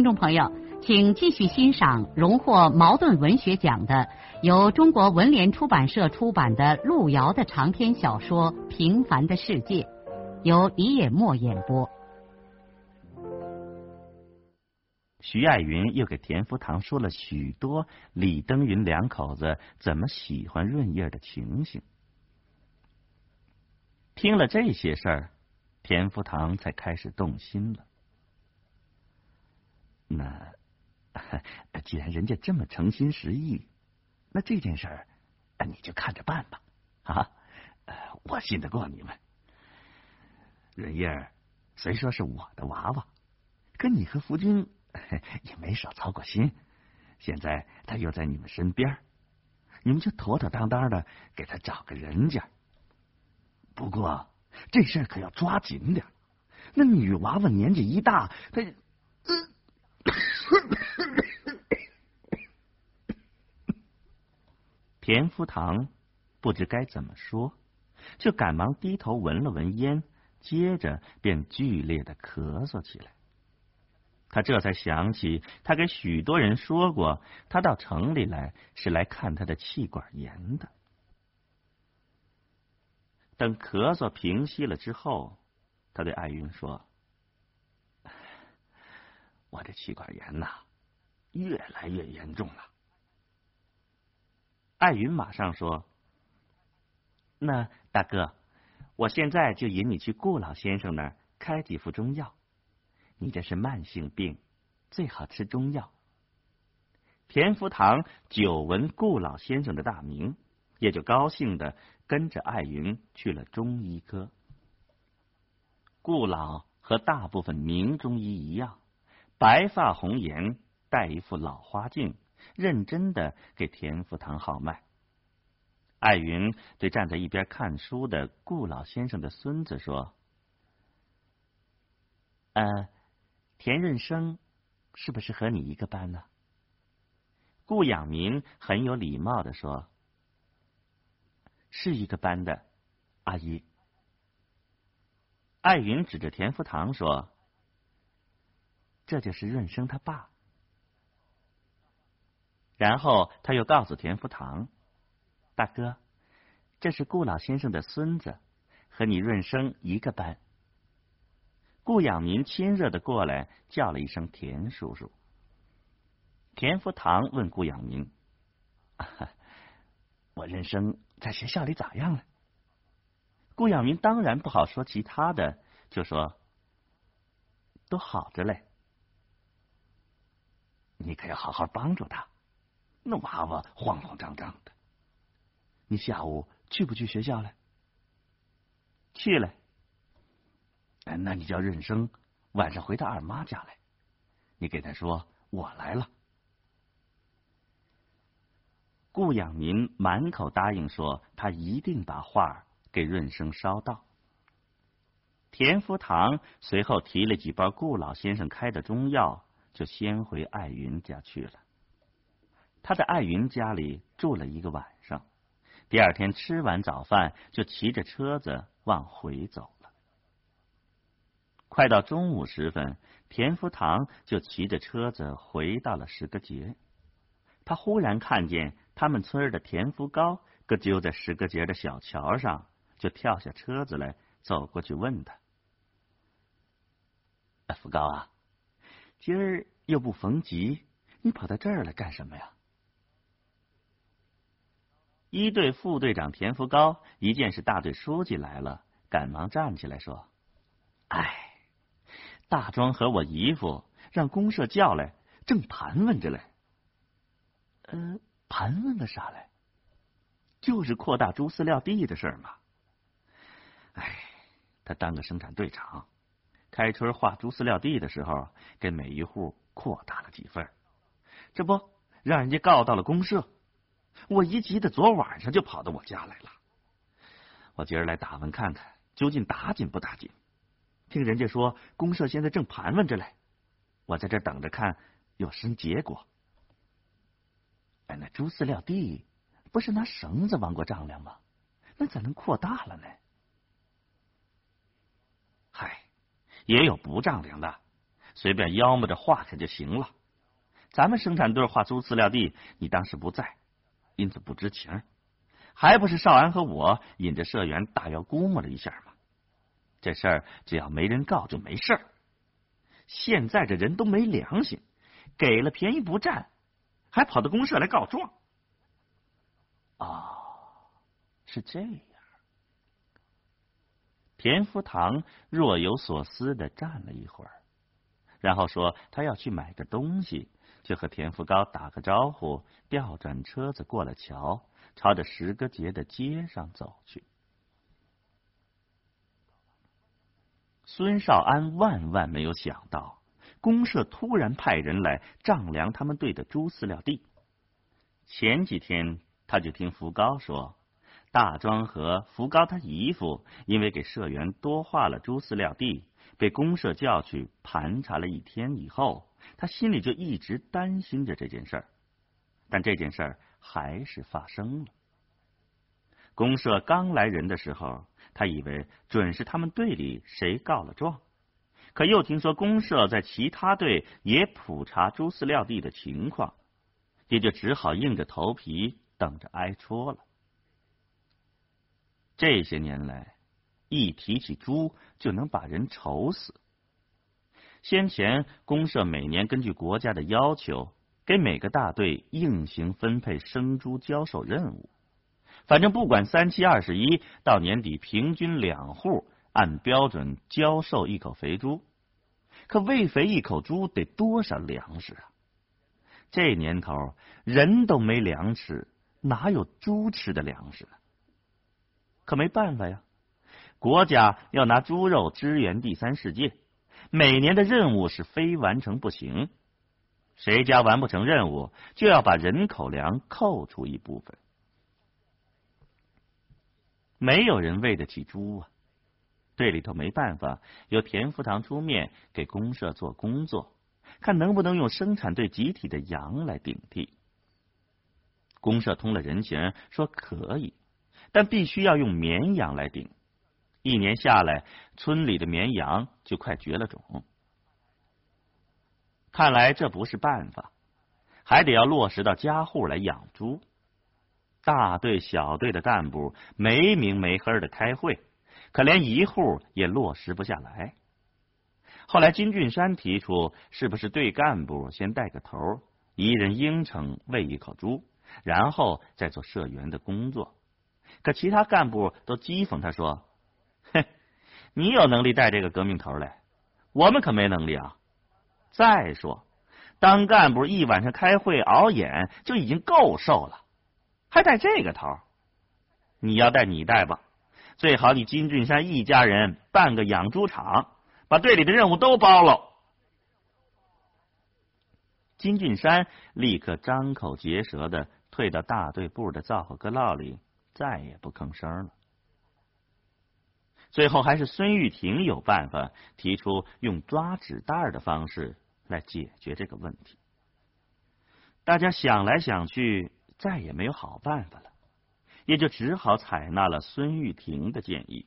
听众朋友，请继续欣赏荣获茅盾文学奖的、由中国文联出版社出版的路遥的长篇小说《平凡的世界》，由李野墨演播。徐爱云又给田福堂说了许多李登云两口子怎么喜欢润叶的情形。听了这些事儿，田福堂才开始动心了。那既然人家这么诚心实意，那这件事儿你就看着办吧。啊，我信得过你们。润叶虽说是我的娃娃，可你和福军也没少操过心。现在他又在你们身边，你们就妥妥当当的给他找个人家。不过这事儿可要抓紧点。那女娃娃年纪一大，她。田福堂不知该怎么说，就赶忙低头闻了闻烟，接着便剧烈的咳嗽起来。他这才想起，他给许多人说过，他到城里来是来看他的气管炎的。等咳嗽平息了之后，他对艾云说：“我这气管炎呐。”越来越严重了。艾云马上说：“那大哥，我现在就引你去顾老先生那儿开几副中药。你这是慢性病，最好吃中药。”田福堂久闻顾老先生的大名，也就高兴的跟着艾云去了中医科。顾老和大部分名中医一样，白发红颜。戴一副老花镜，认真的给田福堂号脉。艾云对站在一边看书的顾老先生的孙子说：“呃，田润生是不是和你一个班呢？”顾养民很有礼貌的说：“是一个班的，阿姨。”艾云指着田福堂说：“这就是润生他爸。”然后他又告诉田福堂：“大哥，这是顾老先生的孙子，和你润生一个班。”顾养民亲热的过来叫了一声“田叔叔”。田福堂问顾养民：“我润生在学校里咋样了？”顾养民当然不好说其他的，就说：“都好着嘞。”你可要好好帮助他。那娃娃慌慌张张的，你下午去不去学校了？去了。那你叫润生晚上回他二妈家来，你给他说我来了。顾养民满口答应说，他一定把话给润生捎到。田福堂随后提了几包顾老先生开的中药，就先回艾云家去了。他在艾云家里住了一个晚上，第二天吃完早饭就骑着车子往回走了。快到中午时分，田福堂就骑着车子回到了石阁节。他忽然看见他们村的田福高搁揪在石阁节的小桥上，就跳下车子来，走过去问他：“福高啊，今儿又不逢集，你跑到这儿来干什么呀？”一队副队长田福高一见是大队书记来了，赶忙站起来说：“哎，大庄和我姨夫让公社叫来，正盘问着嘞。呃，盘问个啥嘞？就是扩大猪饲料地的事嘛。哎，他当个生产队长，开春划猪饲料地的时候，给每一户扩大了几份。这不，让人家告到了公社。我一急的，昨晚上就跑到我家来了。我今儿来打问看看，究竟打紧不打紧？听人家说，公社现在正盘问着嘞。我在这等着看有什么结果。哎，那猪饲料地不是拿绳子往过丈量吗？那咋能扩大了呢？嗨，也有不丈量的，随便腰摸着画开就行了。咱们生产队画猪饲料地，你当时不在，因此不知情。还不是少安和我引着社员大约估摸了一下吗？这事儿只要没人告就没事儿。现在这人都没良心，给了便宜不占，还跑到公社来告状。哦，是这样。田福堂若有所思的站了一会儿，然后说他要去买个东西，就和田福高打个招呼，调转车子过了桥，朝着石歌节的街上走去。孙少安万万没有想到，公社突然派人来丈量他们队的猪饲料地。前几天他就听福高说。大庄和福高他姨父因为给社员多划了猪饲料地，被公社叫去盘查了一天以后，他心里就一直担心着这件事儿。但这件事儿还是发生了。公社刚来人的时候，他以为准是他们队里谁告了状，可又听说公社在其他队也普查猪饲料地的情况，也就只好硬着头皮等着挨戳了。这些年来，一提起猪就能把人愁死。先前公社每年根据国家的要求，给每个大队硬性分配生猪交售任务。反正不管三七二十一，到年底平均两户按标准交售一口肥猪。可喂肥一口猪得多少粮食啊？这年头人都没粮吃，哪有猪吃的粮食呢？可没办法呀，国家要拿猪肉支援第三世界，每年的任务是非完成不行。谁家完不成任务，就要把人口粮扣除一部分。没有人喂得起猪啊，队里头没办法，由田福堂出面给公社做工作，看能不能用生产队集体的羊来顶替。公社通了人情，说可以。但必须要用绵羊来顶，一年下来，村里的绵羊就快绝了种。看来这不是办法，还得要落实到家户来养猪。大队、小队的干部没名没黑的开会，可连一户也落实不下来。后来金俊山提出，是不是队干部先带个头，一人应承喂一口猪，然后再做社员的工作。可其他干部都讥讽他说：“哼，你有能力带这个革命头来，我们可没能力啊！再说，当干部一晚上开会熬眼就已经够受了，还带这个头？你要带你带吧，最好你金俊山一家人办个养猪场，把队里的任务都包了。”金俊山立刻张口结舌的退到大队部的灶火阁烙里。再也不吭声了。最后还是孙玉婷有办法，提出用抓纸袋的方式来解决这个问题。大家想来想去，再也没有好办法了，也就只好采纳了孙玉婷的建议。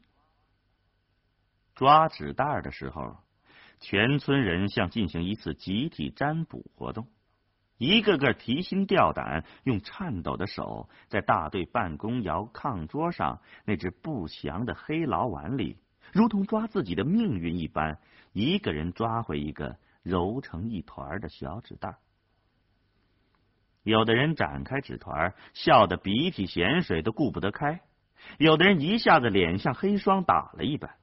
抓纸袋的时候，全村人像进行一次集体占卜活动。一个个提心吊胆，用颤抖的手在大队办公窑炕桌上那只不祥的黑牢碗里，如同抓自己的命运一般，一个人抓回一个揉成一团的小纸袋。有的人展开纸团，笑得鼻涕咸水都顾不得开；有的人一下子脸像黑霜打了一般，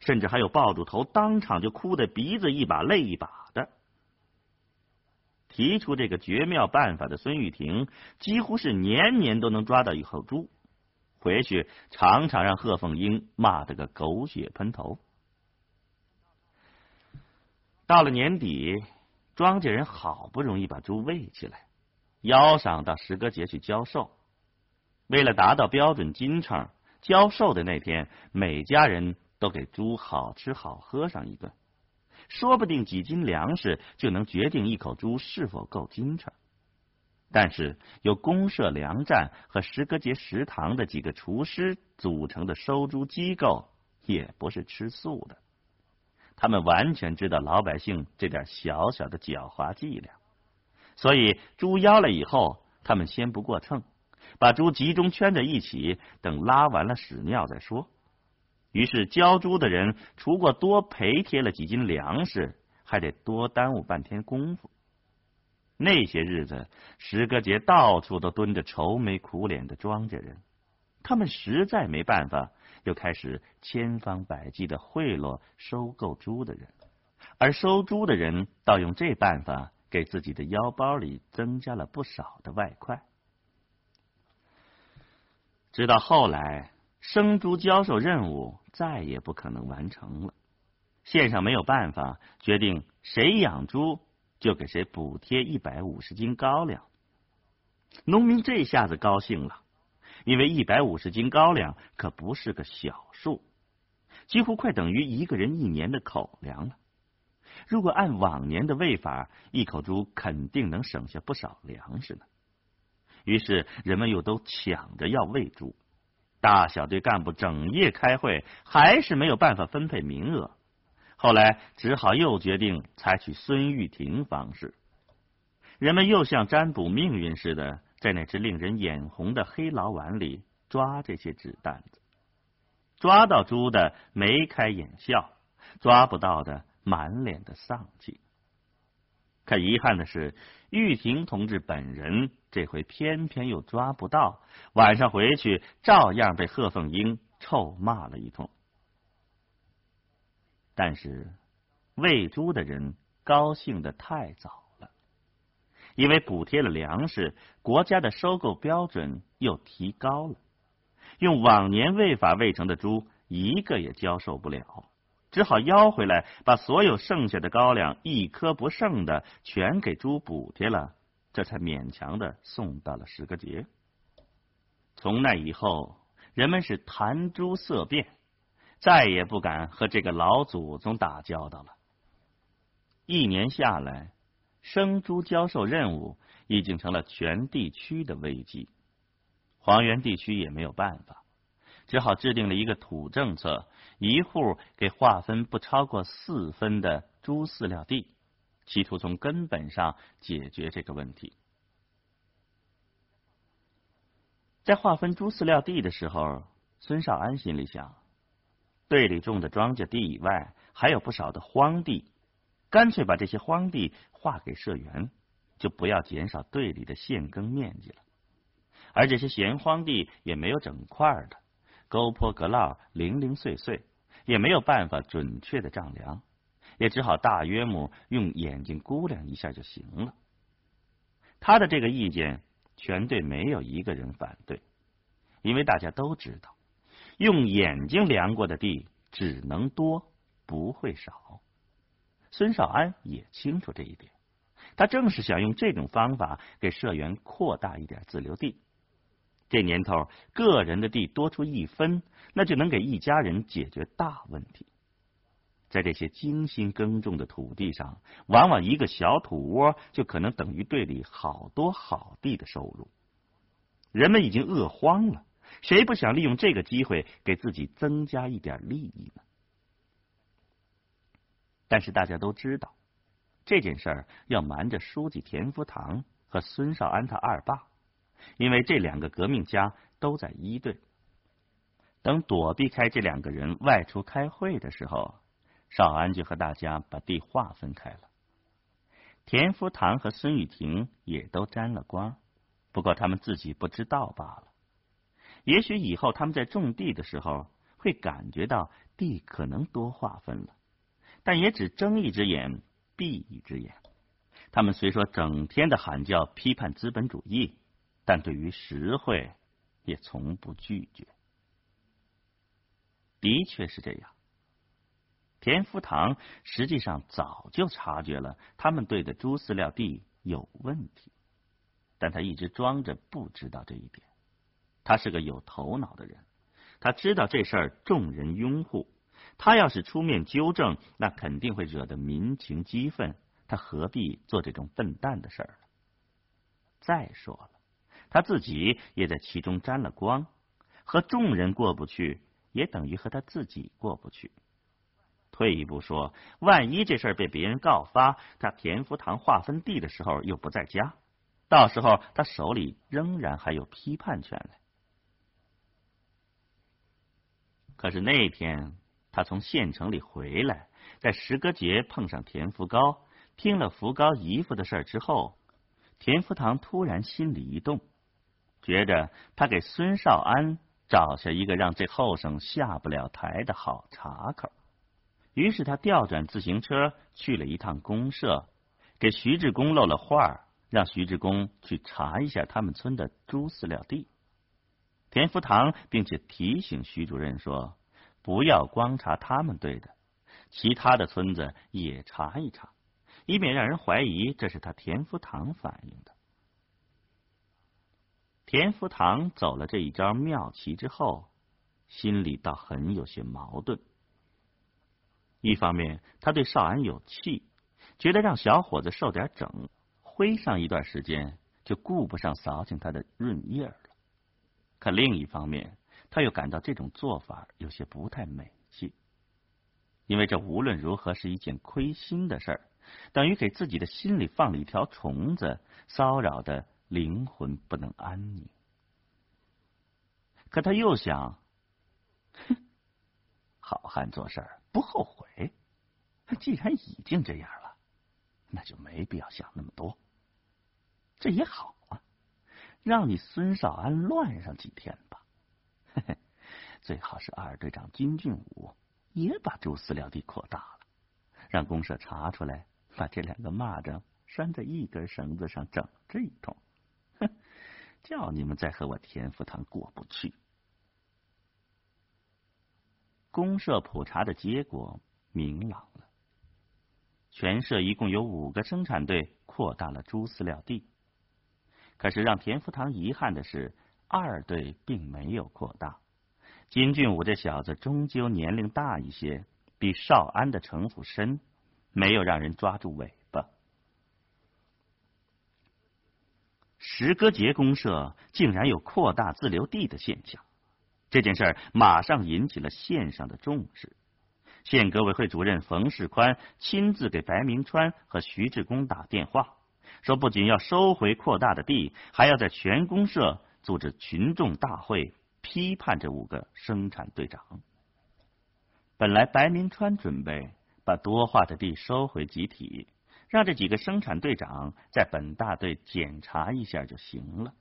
甚至还有抱住头当场就哭得鼻子一把泪一把的。提出这个绝妙办法的孙玉婷，几乎是年年都能抓到一口猪，回去常常让贺凤英骂得个狗血喷头。到了年底，庄稼人好不容易把猪喂起来，邀上到石歌节去交售。为了达到标准斤称，交售的那天，每家人都给猪好吃好喝上一顿。说不定几斤粮食就能决定一口猪是否够精称。但是由公社粮站和石歌节食堂的几个厨师组成的收猪机构也不是吃素的，他们完全知道老百姓这点小小的狡猾伎俩，所以猪腰了以后，他们先不过秤，把猪集中圈在一起，等拉完了屎尿再说。于是交猪的人除过多赔贴了几斤粮食，还得多耽误半天功夫。那些日子，石歌节到处都蹲着愁眉苦脸的庄稼人，他们实在没办法，又开始千方百计的贿赂收购猪的人，而收猪的人倒用这办法给自己的腰包里增加了不少的外快。直到后来，生猪交售任务再也不可能完成了，县上没有办法决定谁养猪。就给谁补贴一百五十斤高粱，农民这下子高兴了，因为一百五十斤高粱可不是个小数，几乎快等于一个人一年的口粮了。如果按往年的喂法，一口猪肯定能省下不少粮食呢。于是人们又都抢着要喂猪，大小队干部整夜开会，还是没有办法分配名额。后来只好又决定采取孙玉婷方式，人们又像占卜命运似的，在那只令人眼红的黑牢碗里抓这些纸蛋子，抓到猪的眉开眼笑，抓不到的满脸的丧气。可遗憾的是，玉婷同志本人这回偏偏又抓不到，晚上回去照样被贺凤英臭骂了一通。但是喂猪的人高兴的太早了，因为补贴了粮食，国家的收购标准又提高了。用往年喂法喂成的猪，一个也交售不了，只好邀回来，把所有剩下的高粱一颗不剩的全给猪补贴了，这才勉强的送到了十个节。从那以后，人们是谈猪色变。再也不敢和这个老祖宗打交道了。一年下来，生猪交售任务已经成了全地区的危机。黄原地区也没有办法，只好制定了一个土政策：一户给划分不超过四分的猪饲料地，企图从根本上解决这个问题。在划分猪饲料地的时候，孙少安心里想。队里种的庄稼地以外，还有不少的荒地，干脆把这些荒地划给社员，就不要减少队里的现耕面积了。而这些闲荒地也没有整块的，沟坡隔涝，零零碎碎，也没有办法准确的丈量，也只好大约目用眼睛估量一下就行了。他的这个意见，全队没有一个人反对，因为大家都知道。用眼睛量过的地只能多不会少，孙少安也清楚这一点。他正是想用这种方法给社员扩大一点自留地。这年头，个人的地多出一分，那就能给一家人解决大问题。在这些精心耕种的土地上，往往一个小土窝就可能等于队里好多好地的收入。人们已经饿荒了。谁不想利用这个机会给自己增加一点利益呢？但是大家都知道，这件事儿要瞒着书记田福堂和孙少安他二爸，因为这两个革命家都在一队。等躲避开这两个人外出开会的时候，少安就和大家把地划分开了。田福堂和孙玉婷也都沾了光，不过他们自己不知道罢了。也许以后他们在种地的时候会感觉到地可能多划分了，但也只睁一只眼闭一只眼。他们虽说整天的喊叫批判资本主义，但对于实惠也从不拒绝。的确是这样，田福堂实际上早就察觉了他们队的猪饲料地有问题，但他一直装着不知道这一点。他是个有头脑的人，他知道这事儿众人拥护，他要是出面纠正，那肯定会惹得民情激愤。他何必做这种笨蛋的事儿呢？再说了，他自己也在其中沾了光，和众人过不去，也等于和他自己过不去。退一步说，万一这事儿被别人告发，他田福堂划分地的时候又不在家，到时候他手里仍然还有批判权呢。可是那天他从县城里回来，在石歌节碰上田福高。听了福高姨父的事之后，田福堂突然心里一动，觉着他给孙少安找下一个让这后生下不了台的好茬口。于是他调转自行车去了一趟公社，给徐志公漏了话，让徐志公去查一下他们村的猪饲料地。田福堂并且提醒徐主任说，不要光查他们队的，其他的村子也查一查。以免让人怀疑这是他田福堂反映的。田福堂走了这一招妙棋之后，心里倒很有些矛盾。一方面，他对少安有气，觉得让小伙子受点整，挥上一段时间就顾不上扫清他的润叶了；可另一方面，他又感到这种做法有些不太美气，因为这无论如何是一件亏心的事儿。等于给自己的心里放了一条虫子，骚扰的灵魂不能安宁。可他又想，哼，好汉做事不后悔。既然已经这样了，那就没必要想那么多。这也好啊，让你孙少安乱上几天吧。嘿 嘿最好是二队长金俊武也把猪饲料地扩大了，让公社查出来。把这两个蚂蚱拴在一根绳子上整这一通，叫你们再和我田福堂过不去。公社普查的结果明朗了，全社一共有五个生产队扩大了猪饲料地，可是让田福堂遗憾的是，二队并没有扩大。金俊武这小子终究年龄大一些，比少安的城府深。没有让人抓住尾巴。石歌节公社竟然有扩大自留地的现象，这件事儿马上引起了县上的重视。县革委会主任冯世宽亲自给白明川和徐志公打电话，说不仅要收回扩大的地，还要在全公社组织群众大会批判这五个生产队长。本来白明川准备。把多划的地收回集体，让这几个生产队长在本大队检查一下就行了。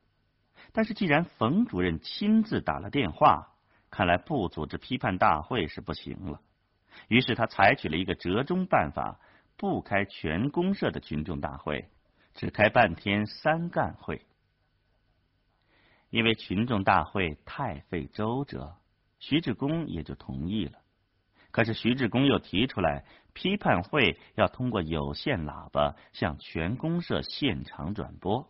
但是既然冯主任亲自打了电话，看来不组织批判大会是不行了。于是他采取了一个折中办法，不开全公社的群众大会，只开半天三干会。因为群众大会太费周折，徐志功也就同意了。可是徐志公又提出来，批判会要通过有线喇叭向全公社现场转播。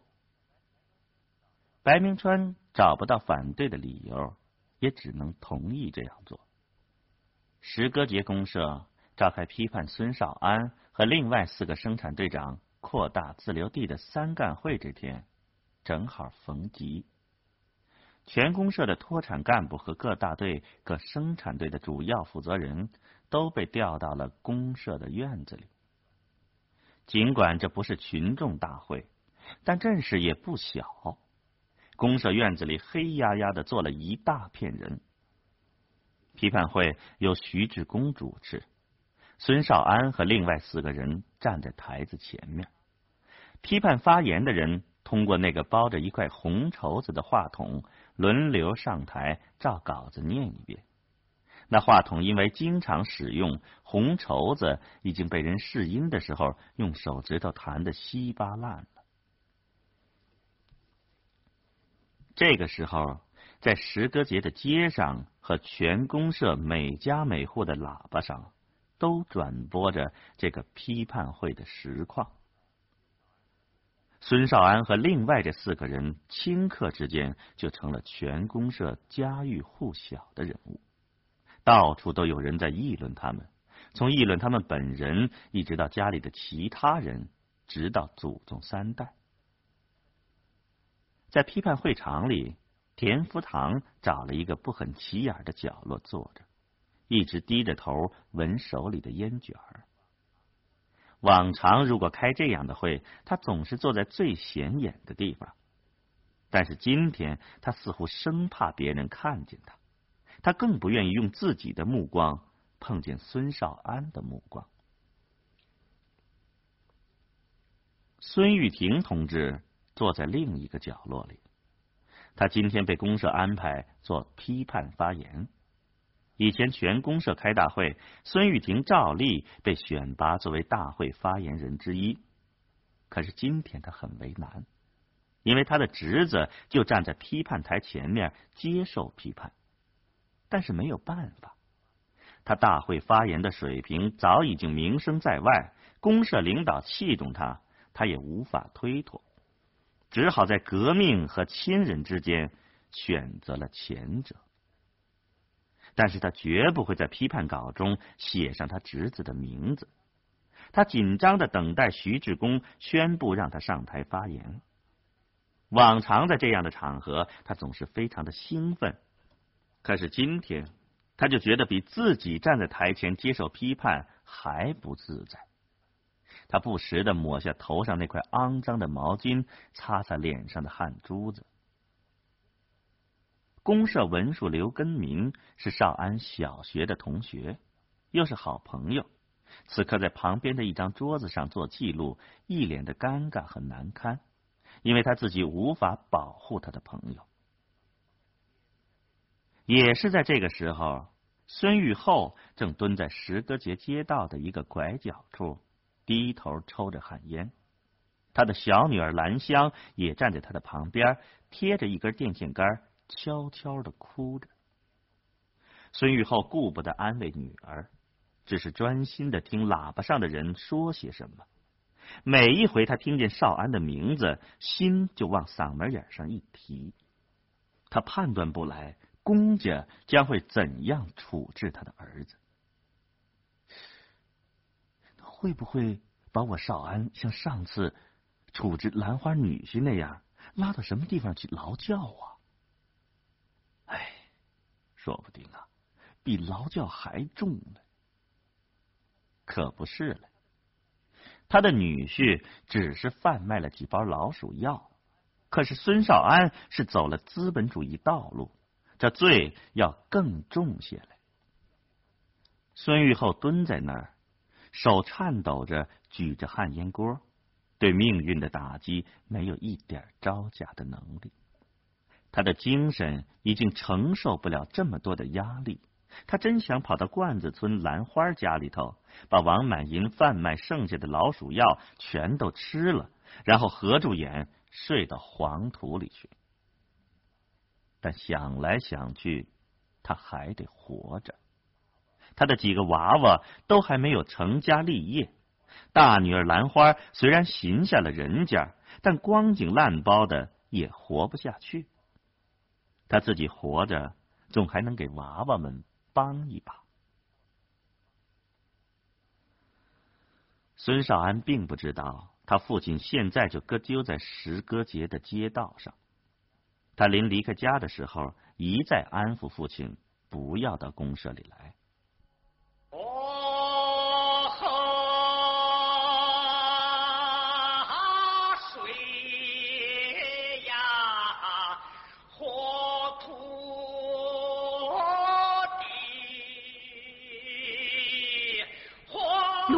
白明川找不到反对的理由，也只能同意这样做。石歌节公社召开批判孙少安和另外四个生产队长扩大自留地的三干会这天，正好逢吉。全公社的脱产干部和各大队、各生产队的主要负责人都被调到了公社的院子里。尽管这不是群众大会，但阵势也不小。公社院子里黑压压的坐了一大片人。批判会由徐志公主持，孙少安和另外四个人站在台子前面。批判发言的人通过那个包着一块红绸子的话筒。轮流上台照稿子念一遍。那话筒因为经常使用，红绸子已经被人试音的时候用手指头弹的稀巴烂了。这个时候，在石歌节的街上和全公社每家每户的喇叭上，都转播着这个批判会的实况。孙少安和另外这四个人顷刻之间就成了全公社家喻户晓的人物，到处都有人在议论他们，从议论他们本人，一直到家里的其他人，直到祖宗三代。在批判会场里，田福堂找了一个不很起眼的角落坐着，一直低着头闻手里的烟卷儿。往常如果开这样的会，他总是坐在最显眼的地方。但是今天他似乎生怕别人看见他，他更不愿意用自己的目光碰见孙少安的目光。孙玉婷同志坐在另一个角落里，他今天被公社安排做批判发言。以前全公社开大会，孙玉婷照例被选拔作为大会发言人之一。可是今天他很为难，因为他的侄子就站在批判台前面接受批判，但是没有办法，他大会发言的水平早已经名声在外，公社领导器重他，他也无法推脱，只好在革命和亲人之间选择了前者。但是他绝不会在批判稿中写上他侄子的名字。他紧张的等待徐志公宣布让他上台发言。往常在这样的场合，他总是非常的兴奋。可是今天，他就觉得比自己站在台前接受批判还不自在。他不时的抹下头上那块肮脏的毛巾，擦擦脸上的汗珠子。公社文书刘根明是少安小学的同学，又是好朋友。此刻在旁边的一张桌子上做记录，一脸的尴尬和难堪，因为他自己无法保护他的朋友。也是在这个时候，孙玉厚正蹲在石歌节街道的一个拐角处，低头抽着旱烟。他的小女儿兰香也站在他的旁边，贴着一根电线杆。悄悄的哭着，孙玉厚顾不得安慰女儿，只是专心的听喇叭上的人说些什么。每一回他听见少安的名字，心就往嗓门眼上一提。他判断不来公家将会怎样处置他的儿子，会不会把我少安像上次处置兰花女婿那样，拉到什么地方去劳教啊？说不定啊，比劳教还重呢。可不是了，他的女婿只是贩卖了几包老鼠药，可是孙少安是走了资本主义道路，这罪要更重些来。孙玉厚蹲在那儿，手颤抖着举着旱烟锅，对命运的打击没有一点招架的能力。他的精神已经承受不了这么多的压力，他真想跑到罐子村兰花家里头，把王满银贩卖剩下的老鼠药全都吃了，然后合住眼睡到黄土里去。但想来想去，他还得活着。他的几个娃娃都还没有成家立业，大女儿兰花虽然寻下了人家，但光景烂包的也活不下去。他自己活着，总还能给娃娃们帮一把。孙少安并不知道，他父亲现在就搁丢在石歌节的街道上。他临离开家的时候，一再安抚父亲，不要到公社里来。